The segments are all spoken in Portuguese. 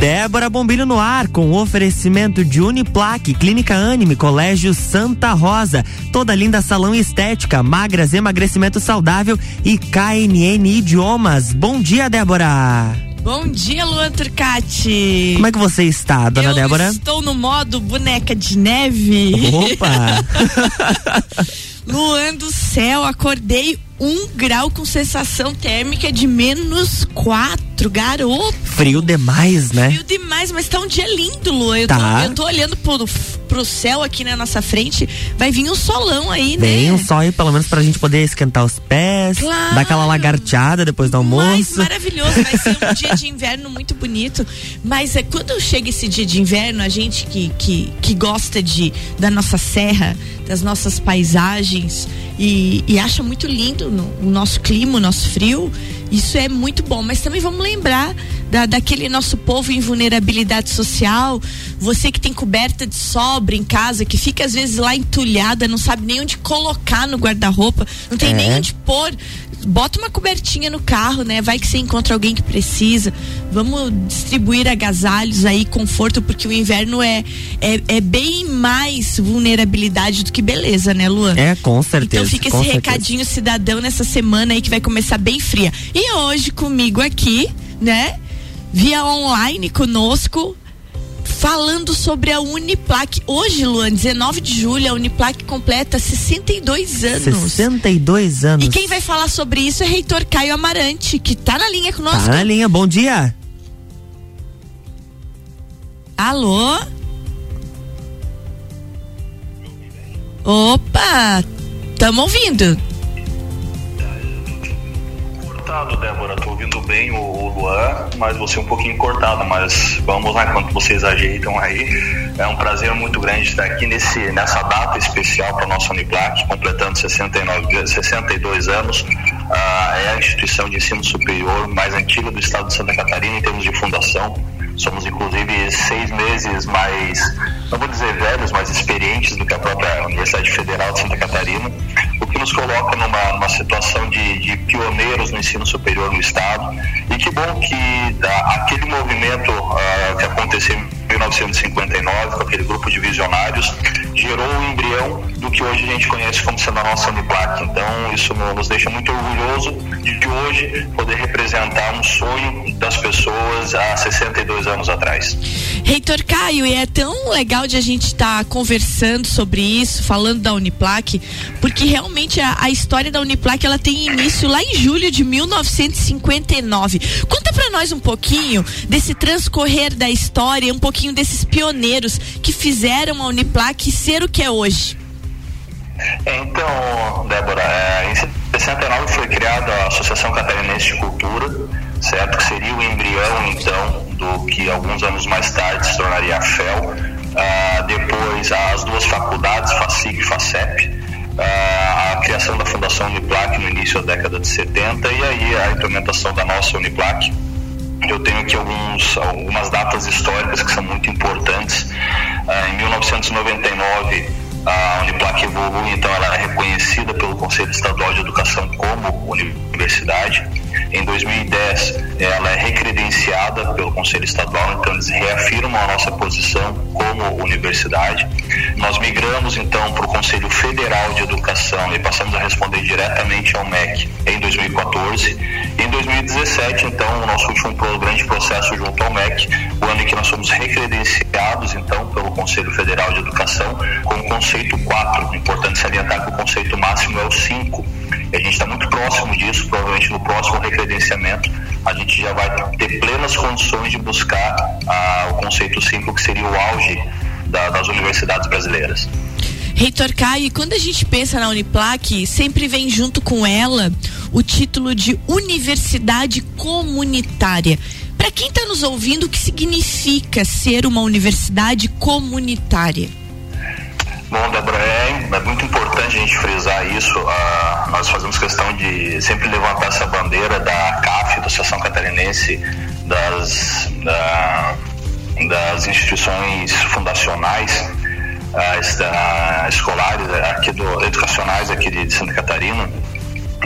Débora Bombilho no ar, com o oferecimento de Uniplaque, Clínica Anime, Colégio Santa Rosa, toda linda salão estética, magras, emagrecimento saudável e KNN Idiomas. Bom dia, Débora! Bom dia, Luan Turcati. Como é que você está, dona Eu Débora? Estou no modo boneca de neve. Opa! Luan do céu, acordei um grau com sensação térmica de menos quatro, garoto. Frio demais, né? Frio demais, mas tá um dia lindo, Luan. Eu, Tá. tô, eu tô olhando pro, pro céu aqui na nossa frente, vai vir um solão aí, né? Bem um sol aí, pelo menos pra gente poder esquentar os pés, Claro. dar aquela lagarteada depois do Mas almoço. maravilhoso, vai ser um dia de inverno muito bonito. Mas é, quando chega esse dia de inverno, a gente que, que, que gosta de da nossa serra, das nossas paisagens e, e acha muito lindo no- o nosso clima, o nosso frio, isso é muito bom. Mas também vamos lembrar da, daquele nosso povo em vulnerabilidade social, você que tem coberta de sobra em casa, que fica às vezes lá entulhada, não sabe nem onde colocar no guarda-roupa, não tem É. nem onde pôr. Bota uma cobertinha no carro, né? Vai que você encontra alguém que precisa. Vamos distribuir agasalhos aí, conforto, porque o inverno é, é, é bem mais vulnerabilidade do que beleza, né, Luan? É, com certeza. Então fica esse certeza. recadinho cidadão nessa semana aí que vai começar bem fria. E hoje comigo aqui, né? Via online conosco, falando sobre a Uniplac. Hoje, Luan, 19 de julho, a Uniplac completa 62 anos. 62 anos. E quem vai falar sobre isso é reitor Caio Amarante, que tá na linha conosco. Tá na linha, bom dia. Alô? Opa! Tamo ouvindo. Cortado, Débora. Tô ouvindo bem o, o Luan, mas você um pouquinho cortado. Mas vamos lá, enquanto vocês ajeitam aí. É um prazer muito grande estar aqui nesse, nessa data especial para a nossa Uniplac, completando 69, 62 anos. Ah, é a instituição de ensino superior mais antiga do estado de Santa Catarina em termos de fundação. Somos, inclusive, seis meses mais, não vou dizer velhos, mas experientes do que a própria Universidade Federal de Santa Catarina, que nos coloca numa, numa situação de, de pioneiros no ensino superior no Estado. E que bom que ah, aquele movimento ah, que aconteceu em 1959, com aquele grupo de visionários, gerou o embrião do que hoje a gente conhece como sendo a nossa Uniplac. Então, isso no- nos deixa muito orgulhoso de hoje poder representar um sonho das pessoas há 62 anos atrás. Reitor Caio, e é tão legal de a gente estar conversando sobre isso, falando da Uniplac, porque realmente a, a história da Uniplac ela tem início lá em julho de 1959. Conta pra nós um pouquinho desse transcorrer da história, um pouquinho desses pioneiros que fizeram a Uniplac ser o que é hoje. Então, Débora, é, em 69 foi criada a Associação Catarinense de Cultura, certo? Que seria o embrião, então, do que alguns anos mais tarde se tornaria a FEL. Ah, depois, as duas faculdades, FACIC e FACEP. Ah, a criação da Fundação Uniplac no início da década de 70 e aí a implementação da nossa Uniplac. Eu tenho aqui alguns, algumas datas históricas que são muito importantes. Ah, em 1999, a Uniplac evolui, então ela é reconhecida pelo Conselho Estadual de Educação como universidade. Em 2010, ela é recredenciada Conselho Estadual, então eles reafirmam a nossa posição como universidade. Nós migramos então para o Conselho Federal de Educação e passamos a responder diretamente ao MEC em 2014. Em 2017, então, o nosso último grande processo junto ao MEC, o ano em que nós fomos recredenciados então pelo Conselho Federal de Educação com o conceito 4. Importante salientar que o conceito máximo é o 5. A gente está muito próximo disso, provavelmente no próximo recredenciamento a gente já vai ter plenas condições de buscar ah, o conceito 5, que seria o auge da- das universidades brasileiras. Reitor Caio, quando a gente pensa na Uniplac, sempre vem junto com ela o título de Universidade Comunitária. Para quem está nos ouvindo, o que significa ser uma universidade comunitária? Bom, Débora, é, é muito importante a gente frisar isso. Ah, nós fazemos questão de sempre levantar essa bandeira da CAF, da Associação Catarinense das, da- das instituições fundacionais ah, escolares aqui do, educacionais aqui de, Santa Catarina.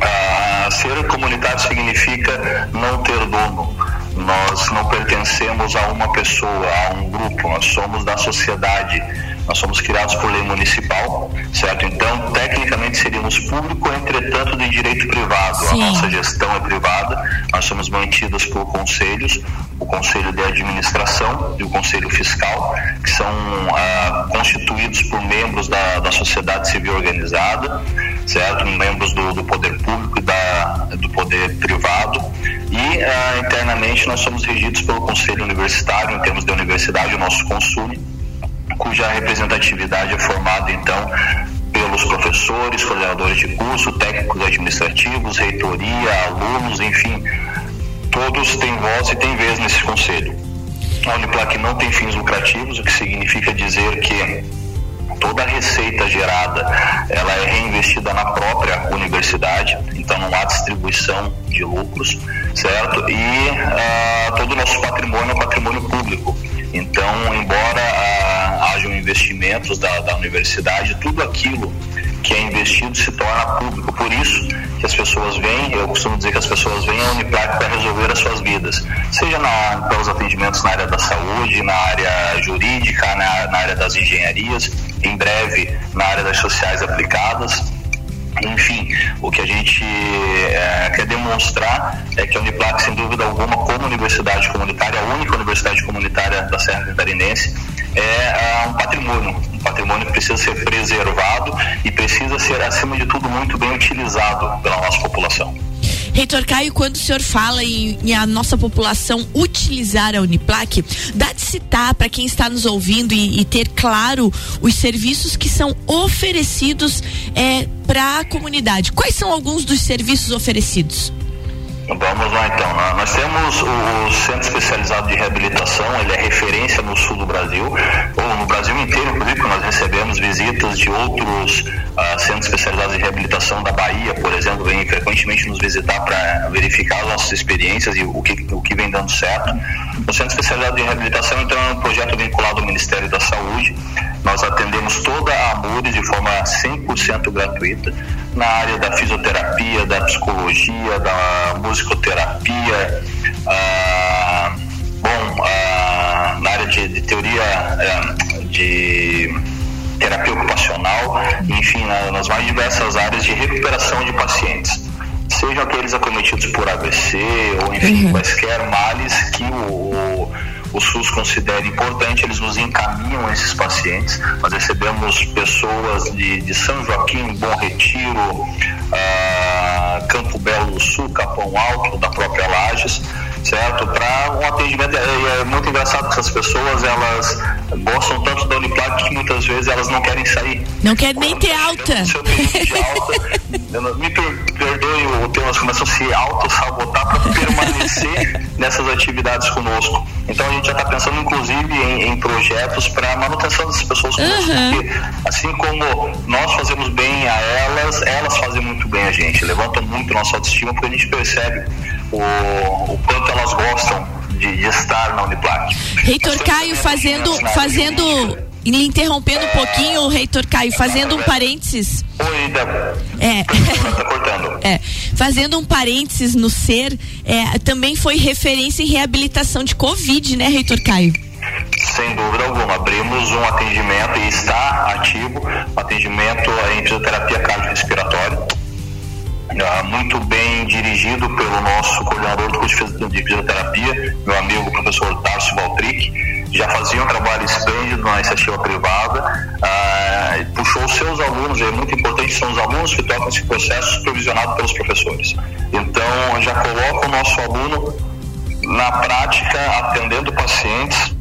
Ah, ser comunitário significa não ter dono, nós não pertencemos a uma pessoa, a um grupo, nós somos da sociedade. Nós somos criados por lei municipal, certo? Então, tecnicamente seríamos público, entretanto, de direito privado. Sim. A nossa gestão é privada, nós somos mantidos por conselhos, o Conselho de Administração e o Conselho Fiscal, que são ah, constituídos por membros da, da sociedade civil organizada, certo? Membros do, do poder público e da, do poder privado. E ah, internamente nós somos regidos pelo Conselho Universitário, em termos de universidade, o nosso consul cuja representatividade é formada então pelos professores, coordenadores de curso, técnicos administrativos, reitoria, alunos, enfim, todos têm voz e têm vez nesse conselho. A Uniplac não tem fins lucrativos, o que significa dizer que toda a receita gerada ela é reinvestida na própria universidade, então não há distribuição de lucros, certo? E uh, todo o nosso patrimônio é patrimônio público. Então, embora uh, hajam investimentos da, da universidade, tudo aquilo que é investido se torna público. Por isso que as pessoas vêm, eu costumo dizer que as pessoas vêm à Uniplac para resolver as suas vidas, seja na, pelos atendimentos na área da saúde, na área jurídica, na, na área das engenharias, em breve na área das sociais aplicadas. Enfim, o que a gente é, quer demonstrar é que a Uniplac, sem dúvida alguma, como universidade comunitária, a única universidade comunitária da Serra Catarinense, é, um patrimônio, um patrimônio que precisa ser preservado e precisa ser, acima de tudo, muito bem utilizado pela nossa população. Reitor Caio, quando o senhor fala em, em, a nossa população utilizar a Uniplac, dá de citar para quem está nos ouvindo e, e, ter claro os serviços que são oferecidos é, para a comunidade. Quais são alguns dos serviços oferecidos? Vamos lá então. Nós temos o Centro Especializado de Reabilitação, ele é referência no sul do Brasil, ou no Brasil inteiro, inclusive, nós recebemos visitas de outros uh, centros especializados de reabilitação da Bahia, por exemplo, vêm frequentemente nos visitar para verificar as nossas experiências e o que, o que vem dando certo. O Centro Especializado de Reabilitação, então, é um projeto vinculado ao Ministério da Saúde. Nós atendemos toda a AMURES de forma 100% gratuita na área da fisioterapia, da psicologia, da musicoterapia, ah, bom, ah, na área de, de teoria ah, de terapia ocupacional, enfim, nas mais diversas áreas de recuperação de pacientes. Sejam aqueles acometidos por AVC ou, enfim, uhum. quaisquer males que o, o SUS considera importante, eles nos encaminham esses pacientes. Nós recebemos pessoas de, de São Joaquim, Bom Retiro, ah, Campo Belo do Sul, Capão Alto, da própria Lages, certo? Para um atendimento. É, é, muito engraçado que essas pessoas elas gostam tanto da Uniplac que muitas vezes elas não querem sair. Não quer nem ter alta. alta me perdoe o termo, elas começam a se auto-sabotar para permanecer nessas atividades conosco. Então a gente já está pensando, inclusive, em, em projetos para manutenção dessas pessoas conosco, uhum. porque assim como nós fazemos bem a elas, elas fazem muito bem a gente, levantam muito nossa autoestima, porque a gente percebe o, o quanto elas gostam de, de estar na Uniplac. Reitor Caio, fazendo, fazendo lhe interrompendo um pouquinho, reitor Caio, fazendo um parênteses. Oi, Débora. É. Tá cortando. É. Fazendo um parênteses no ser, é, também foi referência em reabilitação de Covid, né, reitor Caio? Sem dúvida alguma. Abrimos um atendimento e está ativo atendimento em fisioterapia cardiorrespiratória. Uh, muito bem dirigido pelo nosso coordenador de fisioterapia, meu amigo professor Tarso Valtric já fazia um trabalho esplêndido na iniciativa privada, ah, puxou seus alunos, é muito importante, são os alunos que tocam esse processo supervisionado pelos professores. Então, já coloca o nosso aluno na prática, atendendo pacientes,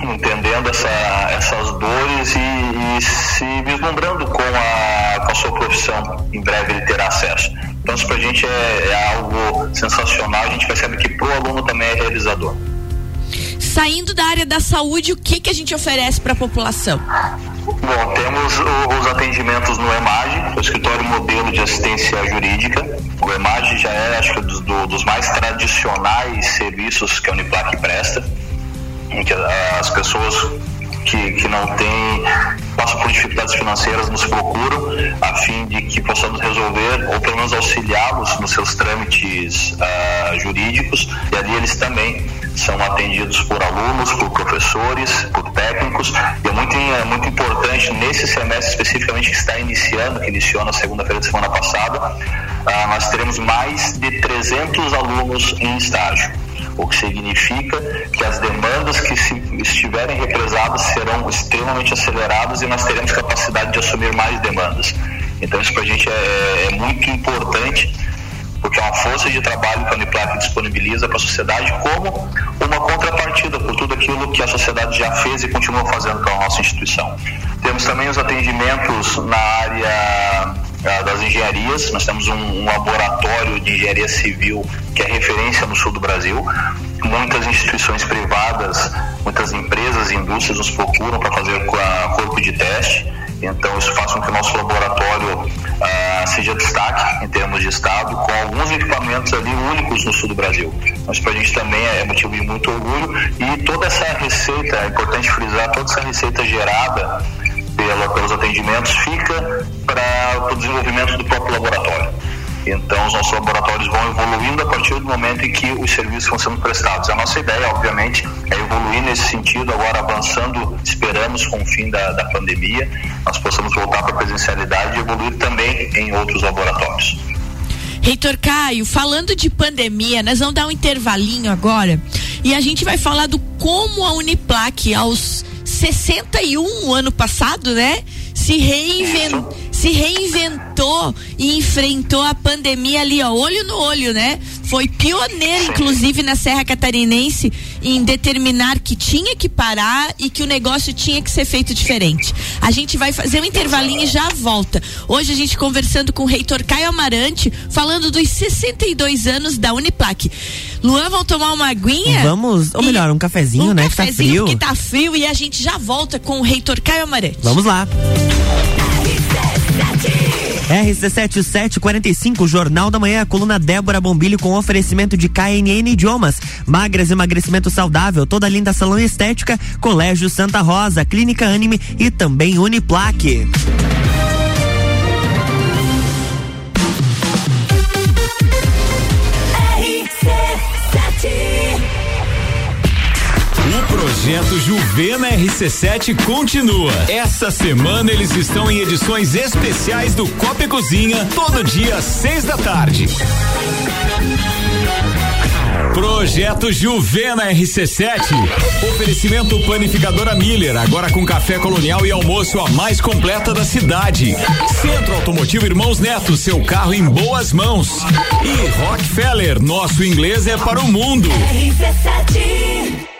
entendendo essa, essas dores e, e, se vislumbrando com profissão. Em breve ele terá acesso. Então, isso para a gente é, é algo sensacional, a gente percebe que para o aluno também é realizador. Saindo da área da saúde, o que, que a gente oferece para a população? Bom, temos os atendimentos no EMAG, o Escritório Modelo de Assistência Jurídica. O EMAG já é, acho que, dos, do, dos mais tradicionais serviços que a Uniplac presta, em que as pessoas que, que não têm, passam por dificuldades financeiras, nos procuram a fim de que possamos resolver ou pelo menos auxiliá-los nos seus trâmites uh, jurídicos. E ali eles também são atendidos por alunos, por professores, por técnicos. E é muito, é muito importante nesse semestre especificamente que está iniciando, que iniciou na segunda-feira de semana passada, uh, nós teremos mais de 300 alunos em estágio o que significa que as demandas que estiverem represadas serão extremamente aceleradas e nós teremos capacidade de assumir mais demandas. Então isso para a gente é, é, muito importante porque é uma força de trabalho que a Uniplac disponibiliza para a sociedade como uma contrapartida por tudo aquilo que a sociedade já fez e continua fazendo para a nossa instituição. Temos também os atendimentos na área das engenharias. Nós temos um, laboratório de engenharia civil que é referência no sul do Brasil. Muitas instituições privadas, muitas empresas e indústrias nos procuram para fazer corpo de teste. Então, isso faz com que o nosso laboratório ah, seja destaque em termos de estado, com alguns equipamentos ali únicos no sul do Brasil. Mas para a gente também é motivo de muito orgulho. E toda essa receita, é importante frisar, toda essa receita gerada pela, pelos atendimentos fica para o desenvolvimento do próprio laboratório. Então, os nossos laboratórios vão evoluindo a partir do momento em que os serviços vão sendo prestados. A nossa ideia, obviamente, é evoluir nesse sentido, agora avançando, esperamos, com o fim da, da pandemia, nós possamos voltar para a presencialidade e evoluir também em outros laboratórios. Reitor Caio, falando de pandemia, nós vamos dar um intervalinho agora e a gente vai falar do como a Uniplac, aos 61 ano passado, né? Se reinventou se reinventou e enfrentou a pandemia ali, ó, olho no olho, né? Foi pioneiro, inclusive, na Serra Catarinense em determinar que tinha que parar e que o negócio tinha que ser feito diferente. A gente vai fazer um intervalinho e já volta. Hoje a gente conversando com o reitor Caio Amarante, falando dos 62 anos da Uniplac. Luan, vamos tomar uma aguinha? Vamos, ou melhor, um cafezinho, um né? Cafezinho que tá frio. que tá frio e a gente já volta com o reitor Caio Amarante. Vamos lá. RC7745, Jornal da Manhã, coluna Débora Bombilho com oferecimento de KNN Idiomas, Magras Emagrecimento Saudável, toda linda salão estética, Colégio Santa Rosa, Clínica Anime e também Uniplaque. Projeto Juvena RC7 continua. Essa semana eles estão em edições especiais do Copa e Cozinha, todo dia às seis da tarde. Projeto Juvena RC7. Oferecimento Panificadora Miller, agora com café colonial e almoço a mais completa da cidade. Centro Automotivo Irmãos Neto, seu carro em boas mãos. E Rockefeller, nosso inglês é para o mundo. RC7.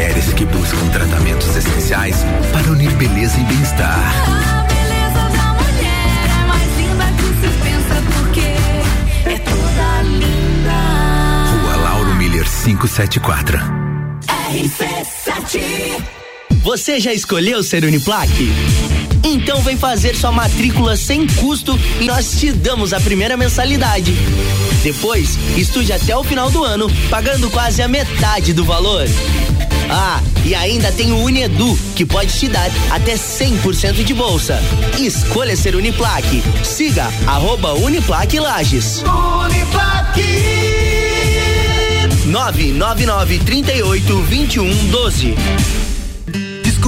Mulheres que buscam tratamentos essenciais para unir beleza e bem-estar. A beleza da mulher é mais linda que se pensa porque é toda linda. Rua Lauro Miller 574. RC7 você já escolheu ser Uniplac? Então vem fazer sua matrícula sem custo e nós te damos a primeira mensalidade. Depois, estude até o final do ano, pagando quase a metade do valor. Ah, e ainda tem o Unedu, que pode te dar até 100% de bolsa. Escolha ser Uniplac. Siga arroba Uniplac Lages. Uniplac! 999 38 21 12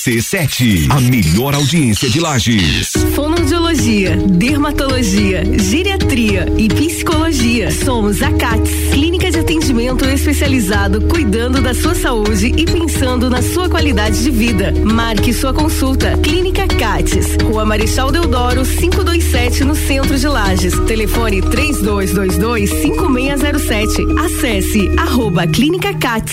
RC7, a melhor audiência de Lages. Fonoaudiologia, dermatologia, geriatria e psicologia. Somos a CATS, clínica de atendimento especializado cuidando da sua saúde e pensando na sua qualidade de vida. Marque sua consulta. Clínica CATS, Rua Marechal Deodoro, 527 no centro de Lages. Telefone 3222 5607. Acesse arroba Clínica CATS.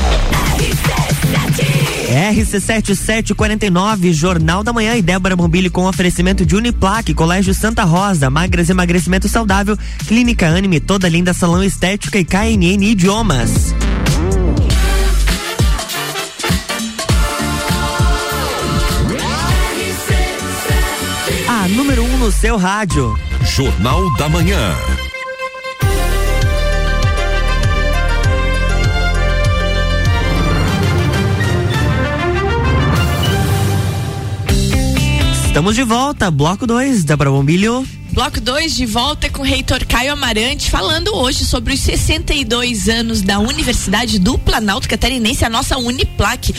RC7749, Jornal da Manhã e Débora Bombilho com oferecimento de Uniplaque, Colégio Santa Rosa, Magras Emagrecimento Saudável, Clínica Anime, Toda Linda Salão Estética e KNN Idiomas. A número 1 um no seu rádio. Jornal da Manhã. Estamos de volta, bloco 2, Débora Bombilho. Bloco 2 de volta com o reitor Caio Amarante, falando hoje sobre os 62 anos da Universidade do Planalto Catarinense, a nossa Uniplac.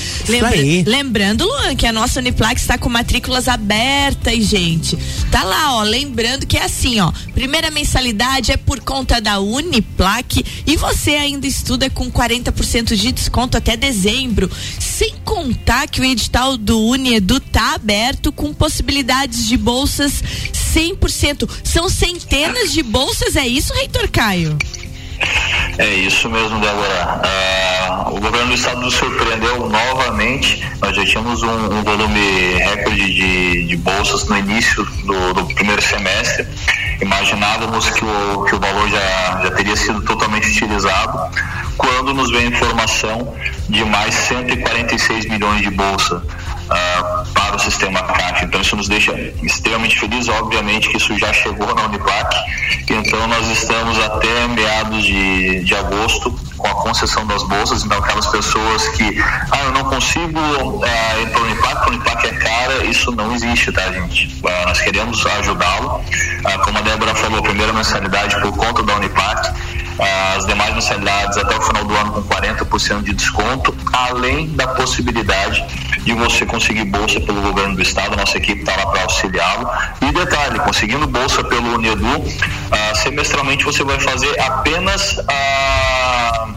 aí. Lembrando, Luan, que a nossa Uniplac está com matrículas abertas, gente. Tá lá, ó. Lembrando que é assim, ó. Primeira mensalidade é por conta da Uniplac e você ainda estuda com 40% de desconto até dezembro. Sem contar que o edital do Uniedu tá aberto com possibilidades de bolsas 100%. São centenas de bolsas, é isso, Reitor Caio? É isso mesmo, Débora. Ah, o governo do estado nos surpreendeu novamente. Nós já tínhamos um, um volume recorde de, de bolsas no início do, do primeiro semestre. Imaginávamos que o, que o valor já, já teria sido totalmente utilizado, quando nos veio a informação de mais 146 milhões de bolsa ah, para o sistema CAF. Então isso nos deixa extremamente felizes. Obviamente que isso já chegou na Uniplac, então nós estamos até meados de, de agosto com a concessão das bolsas. Então aquelas pessoas que, ah, eu não consigo ah, ir para a Uniplac, a Uniplac é cara, isso não existe, tá, gente? Ah, nós queremos ajudá-lo. Ah, como a Débora falou, a primeira mensalidade por conta da Uniplac as demais mensalidades até o final do ano com 40% de desconto, além da possibilidade de você conseguir bolsa pelo governo do estado, nossa equipe está lá para auxiliá-lo. E detalhe, conseguindo bolsa pelo Unedu, ah, semestralmente você vai fazer apenas a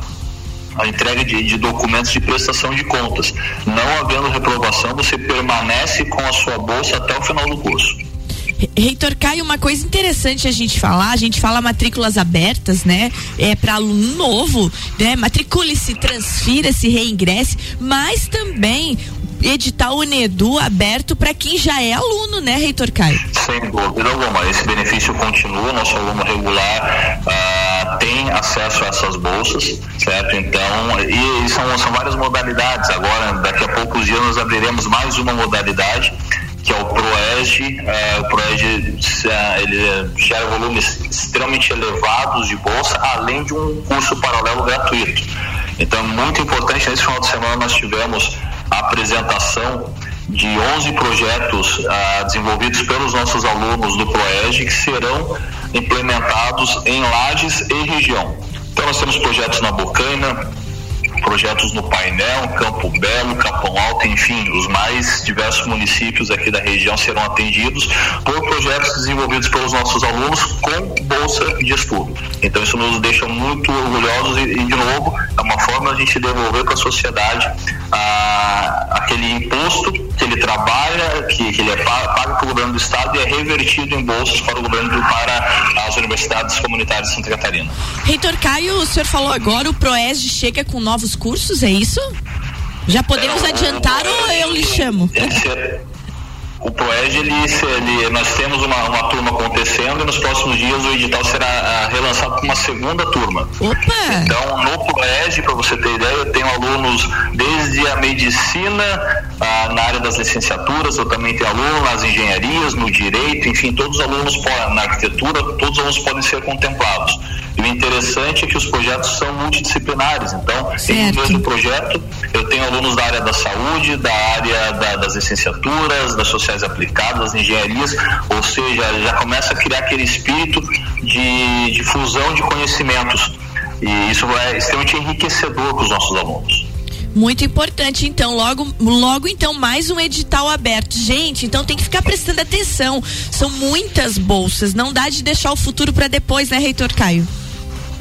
a entrega de, de, documentos de prestação de contas. Não havendo reprovação, você permanece com a sua bolsa até o final do curso. Reitor Caio, uma coisa interessante a gente falar, a gente fala matrículas abertas, né? É para aluno novo, né? Matricule-se, transfira-se, reingresse, mas também edital Unedu aberto para quem já é aluno, né, Reitor Caio? Sem dúvida alguma. Esse benefício continua, nosso aluno regular ah, tem acesso a essas bolsas, certo? Então, e, e são, são várias modalidades. Agora, daqui a poucos dias nós abriremos mais uma modalidade que é o ProEG. Uh, o ProEG uh, ele gera volumes extremamente elevados de bolsa, além de um curso paralelo gratuito. Então, é muito importante. Nesse final de semana, nós tivemos a apresentação de 11 projetos ah, desenvolvidos pelos nossos alunos do PROEG que serão implementados em Lages e região. Então nós temos projetos na Bocaina, projetos no Painel, Campo Belo, Capão Alto, enfim, os mais diversos municípios aqui da região serão atendidos por projetos desenvolvidos pelos nossos alunos com bolsa de estudo. Então isso nos deixa muito orgulhosos e, e, de novo, é uma forma de a gente devolver para a sociedade ah, aquele imposto que ele trabalha, que, que ele é pago, pago para o governo do estado e é revertido em bolsas para o governo para as universidades comunitárias de Santa Catarina. Reitor Caio, o senhor falou agora, o ProESG chega com novos cursos, é isso? Já podemos adiantar ou eu lhe chamo? O ProEG, ele, ele, nós temos uma, uma turma acontecendo e nos próximos dias o edital será ah, relançado com uma segunda turma. Opa! Então, no ProEG, para você ter ideia, eu tenho alunos desde a medicina, ah, na área das licenciaturas, eu também tenho alunos nas engenharias, no direito, enfim, todos os alunos na arquitetura, todos os alunos podem ser contemplados. O interessante é que os projetos são multidisciplinares. Então, em um mesmo projeto, eu tenho alunos da área da saúde, da área da, das licenciaturas, das sociais aplicadas, das engenharias, ou seja, já começa a criar aquele espírito de, de fusão de conhecimentos. E isso é extremamente enriquecedor para os nossos alunos. Muito importante, então, logo, logo então, mais um edital aberto. Gente, então tem que ficar prestando atenção. São muitas bolsas, não dá de deixar o futuro para depois, né, Reitor Caio?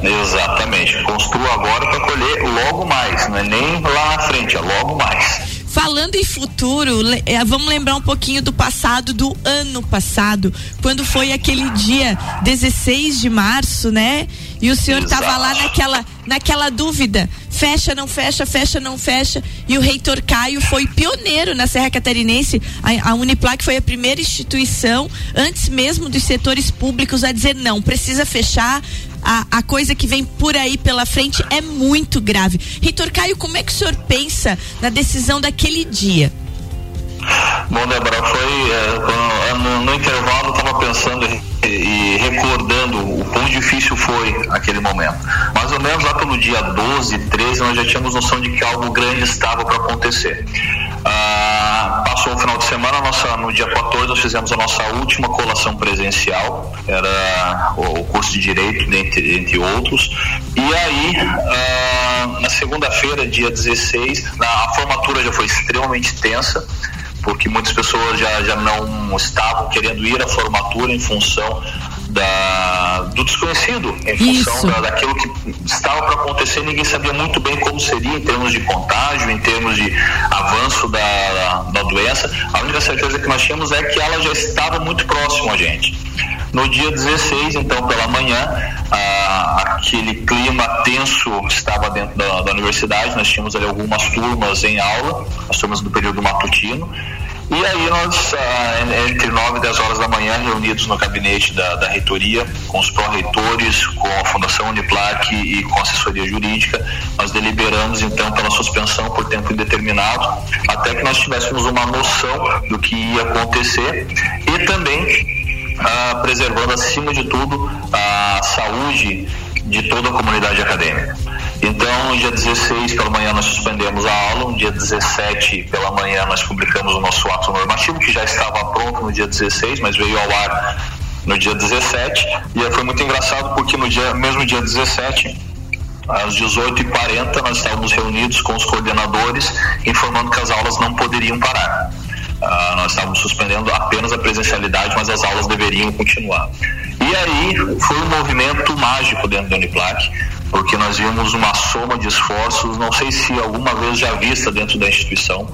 Exatamente. Construa agora para colher logo mais, não é nem lá na frente, é logo mais. Falando em futuro, eh, vamos lembrar um pouquinho do passado, do ano passado, quando foi aquele dia 16 de março, né? E o senhor estava lá naquela, naquela dúvida: fecha, não fecha, fecha, não fecha. E o reitor Caio foi pioneiro na Serra Catarinense. A, a Uniplac foi a primeira instituição, antes mesmo dos setores públicos, a dizer: não, precisa fechar, a, a coisa que vem por aí pela frente é muito grave. Reitor Caio, como é que o senhor pensa na decisão daquele dia? Bom, Débora, foi é, no, no, intervalo eu estava pensando e, e, recordando o quão difícil foi aquele momento. Mais ou menos lá pelo dia 12, 13, nós já tínhamos noção de que algo grande estava para acontecer. Ah, passou o final de semana, nossa, no dia 14 nós fizemos a nossa última colação presencial, era o, curso de Direito, entre, entre outros. E aí, ah, na segunda-feira, dia 16, na, a formatura já foi extremamente tensa porque muitas pessoas já, já não estavam querendo ir à formatura em função da, do desconhecido, em função da, daquilo que estava para acontecer, ninguém sabia muito bem como seria em termos de contágio, em termos de avanço da, da doença. A única certeza que nós tínhamos é que ela já estava muito próximo a gente. No dia 16, então, pela manhã, aquele clima tenso estava dentro da, da universidade, nós tínhamos ali algumas turmas em aula, as turmas do período matutino, e aí nós, ah, entre 9 e 10 horas da manhã, reunidos no gabinete da, da reitoria, com os pró-reitores, com a Fundação Uniplac e com a assessoria jurídica, nós deliberamos então pela suspensão por tempo indeterminado, até que nós tivéssemos uma noção do que ia acontecer e também ah, preservando acima de tudo a saúde de toda a comunidade acadêmica. Então, dia 16 pela manhã nós suspendemos a aula, no dia 17 pela manhã nós publicamos o nosso ato normativo, que já estava pronto no dia 16, mas veio ao ar no dia 17, e foi muito engraçado porque no dia, mesmo dia 17, às 18h40 nós estávamos reunidos com os coordenadores informando que as aulas não poderiam parar. Uh, nós estávamos suspendendo apenas a presencialidade, mas as aulas deveriam continuar. E aí foi um movimento mágico dentro da Uniplac, porque nós vimos uma soma de esforços, não sei se alguma vez já vista dentro da instituição,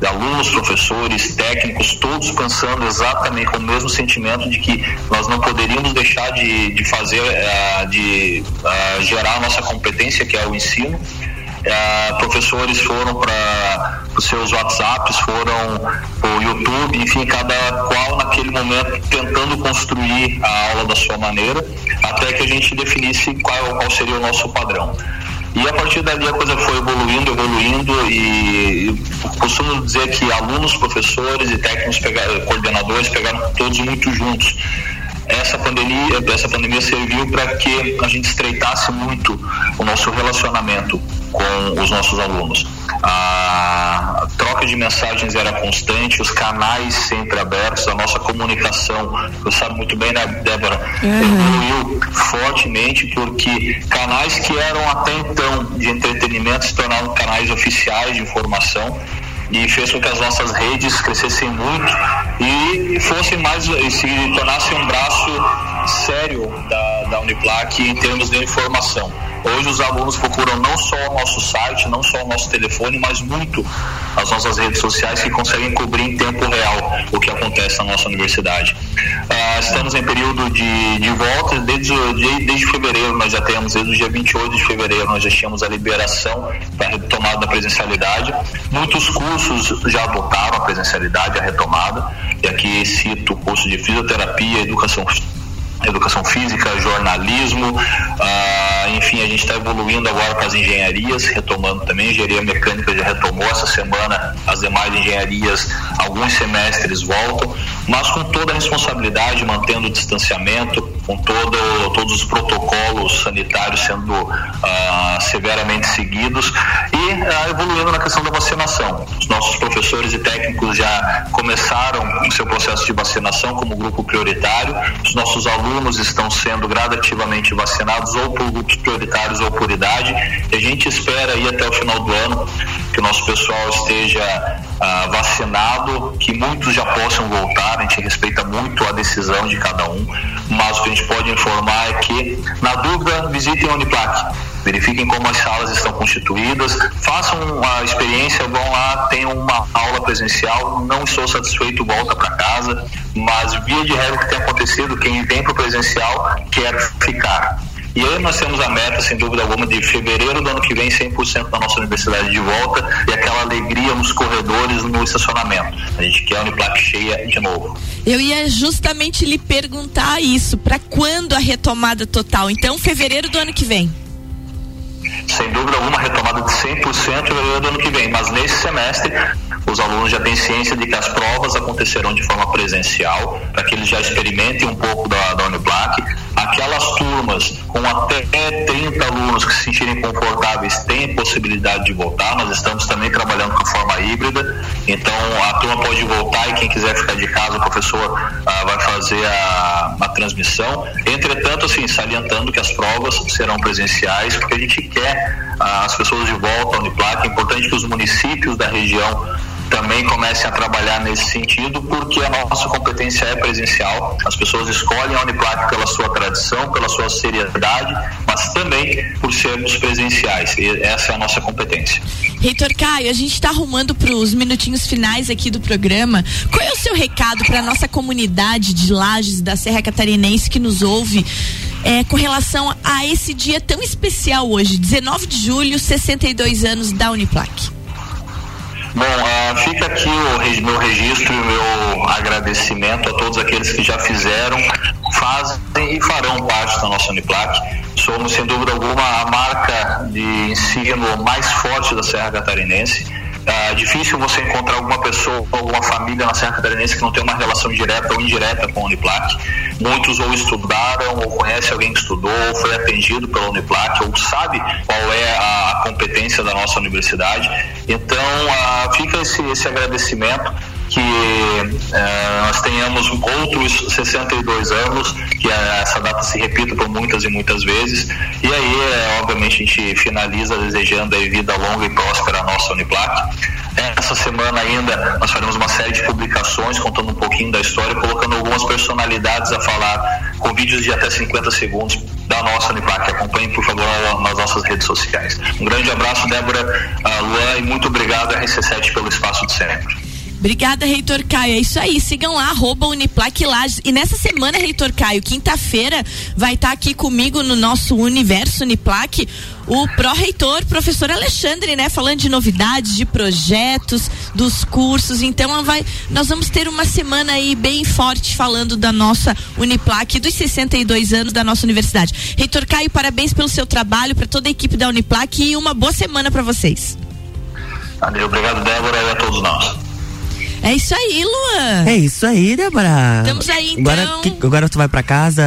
de alunos, professores, técnicos, todos pensando exatamente com o mesmo sentimento de que nós não poderíamos deixar de, de fazer, uh, de uh, gerar a nossa competência, que é o ensino, Uh, professores foram para os seus WhatsApps, foram o YouTube, enfim, cada qual naquele momento tentando construir a aula da sua maneira, até que a gente definisse qual, qual seria o nosso padrão. E a partir dali a coisa foi evoluindo, evoluindo e, e costumo dizer que alunos, professores e técnicos, pegaram, coordenadores pegaram todos muito juntos essa pandemia, essa pandemia serviu para que a gente estreitasse muito o nosso relacionamento com os nossos alunos. A troca de mensagens era constante, os canais sempre abertos, a nossa comunicação, você sabe muito bem, né, Débora, evoluiu fortemente porque canais que eram até então de entretenimento se tornaram canais oficiais de informação e fez com que as nossas redes crescessem muito e fossem mais e se tornasse um braço sério da, da Uniplac em termos de informação. Hoje os alunos procuram não só o nosso site, não só o nosso telefone, mas muito as nossas redes sociais que conseguem cobrir em tempo real o que acontece na nossa universidade. Ah, estamos em período de, de volta, desde, de- desde fevereiro nós já temos, desde o dia 28 de fevereiro nós já tínhamos a liberação para retomada da presencialidade. Muitos cursos já adotaram a presencialidade, a retomada, e aqui cito o curso de fisioterapia, educação educação física, jornalismo, ah, enfim, a gente está evoluindo agora para as engenharias, retomando também, engenharia mecânica já retomou essa semana, as demais engenharias, alguns semestres voltam, mas com toda a responsabilidade, mantendo o distanciamento, com todo, todos os protocolos sanitários sendo ah, severamente seguidos e ah, evoluindo na questão da vacinação. Os nossos professores e técnicos já começaram o seu processo de vacinação como grupo prioritário, os nossos alunos estão sendo gradativamente vacinados ou por grupos prioritários ou por idade. E a gente espera aí até o final do ano que o nosso pessoal esteja ah, vacinado, que muitos já possam voltar. A gente respeita muito a decisão de cada um, mas o que a gente pode informar é que, na dúvida, visitem a Uniplac. Verifiquem como as salas estão constituídas, façam a experiência, vão lá, tenham uma aula presencial. Não estou satisfeito, volta para casa, mas via de regra que tem acontecido, quem vem para o presencial quer ficar. E aí nós temos a meta, sem dúvida alguma, de fevereiro do ano que vem, 100% da nossa universidade de volta e aquela alegria nos corredores, no estacionamento. A gente quer a Uniplac cheia de novo. Eu ia justamente lhe perguntar isso, para quando a retomada total? Então, fevereiro do ano que vem. sem dúvida alguma, retomada de 100% em fevereiro do ano que vem. Mas nesse semestre, os alunos já têm ciência de que as provas acontecerão de forma presencial, para que eles já experimentem um pouco da, da Uniplac. Aquelas turmas com até 30 alunos que se sentirem confortáveis têm possibilidade de voltar. Nós estamos também trabalhando com forma híbrida. Então, a turma pode voltar e quem quiser ficar de casa, o professor ah, vai fazer a, a transmissão. Entretanto, assim, salientando que as provas serão presenciais, porque a gente quer ah, as pessoas de volta à Uniplac. É importante que os municípios da região também comecem a trabalhar nesse sentido, porque a nossa competência é presencial. As pessoas escolhem a Uniplac pela sua tradição, pela sua seriedade, mas também por sermos presenciais. E essa é a nossa competência. Reitor Caio, a gente está arrumando para os minutinhos finais aqui do programa. Qual é o seu recado para nossa comunidade de Lages da Serra Catarinense que nos ouve? é, com relação a esse dia tão especial hoje, 19 de julho, 62 anos da Uniplac. Bom, ah, fica aqui o meu registro e o meu agradecimento a todos aqueles que já fizeram, fazem e farão parte da nossa Uniplac. Somos, sem dúvida alguma, a marca de ensino mais forte da Serra Catarinense. É difícil você encontrar alguma pessoa, alguma família na Serra Catarinense que não tem uma relação direta ou indireta com a Uniplac. Muitos ou estudaram, ou conhecem alguém que estudou, ou foi atendido pela Uniplac, ou sabe qual é a competência da nossa universidade. Então, ah, fica esse, esse agradecimento que eh, nós tenhamos outros 62 anos, que eh, essa data se repita por muitas e muitas vezes. E aí, eh, obviamente, a gente finaliza desejando aí vida longa e próspera à nossa Uniplac. Essa semana ainda nós faremos uma série de publicações contando um pouquinho da história, colocando algumas personalidades a falar com vídeos de até 50 segundos da nossa Uniplac. Acompanhem, por favor, nas nossas redes sociais. Um grande abraço, Débora, Luan, e muito obrigado, RC7, pelo espaço de sempre. Obrigada, Reitor Caio. É isso aí. Sigam lá, arroba Lages. E nessa semana, Reitor Caio, quinta-feira, vai estar aqui comigo no nosso universo Uniplac o pró-reitor, professor Alexandre, né? Falando de novidades, de projetos, dos cursos. Então, vai, nós vamos ter uma semana aí bem forte falando da nossa Uniplac, dos 62 anos da nossa universidade. Reitor Caio, parabéns pelo seu trabalho, para toda a equipe da Uniplac e uma boa semana para vocês. Obrigado, Débora, e a todos nós. É isso aí, Luan. É isso aí, Débora. Estamos aí, Agora, então. que- agora tu vai pra casa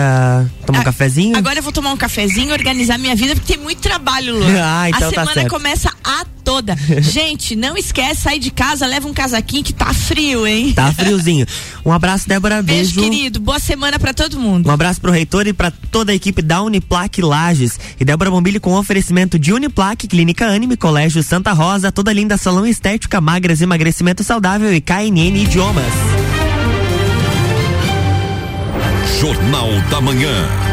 tomar um A- cafezinho? Agora eu vou tomar um cafezinho, organizar minha vida, porque tem muito trabalho, Luan. Ah, então a tá semana certo. começa a toda. Gente, não esquece, sai de casa, leva um casaquinho que tá frio, hein? Tá friozinho. Um abraço, Débora. Beijo, Beijo. querido. Boa semana pra todo mundo. Um abraço pro reitor e pra toda a equipe da Uniplac Lages. E Débora Bombilho com oferecimento de Uniplac, Clínica Anime, Colégio Santa Rosa, toda linda salão estética, magras, emagrecimento saudável e KNN Idiomas. Jornal da Manhã.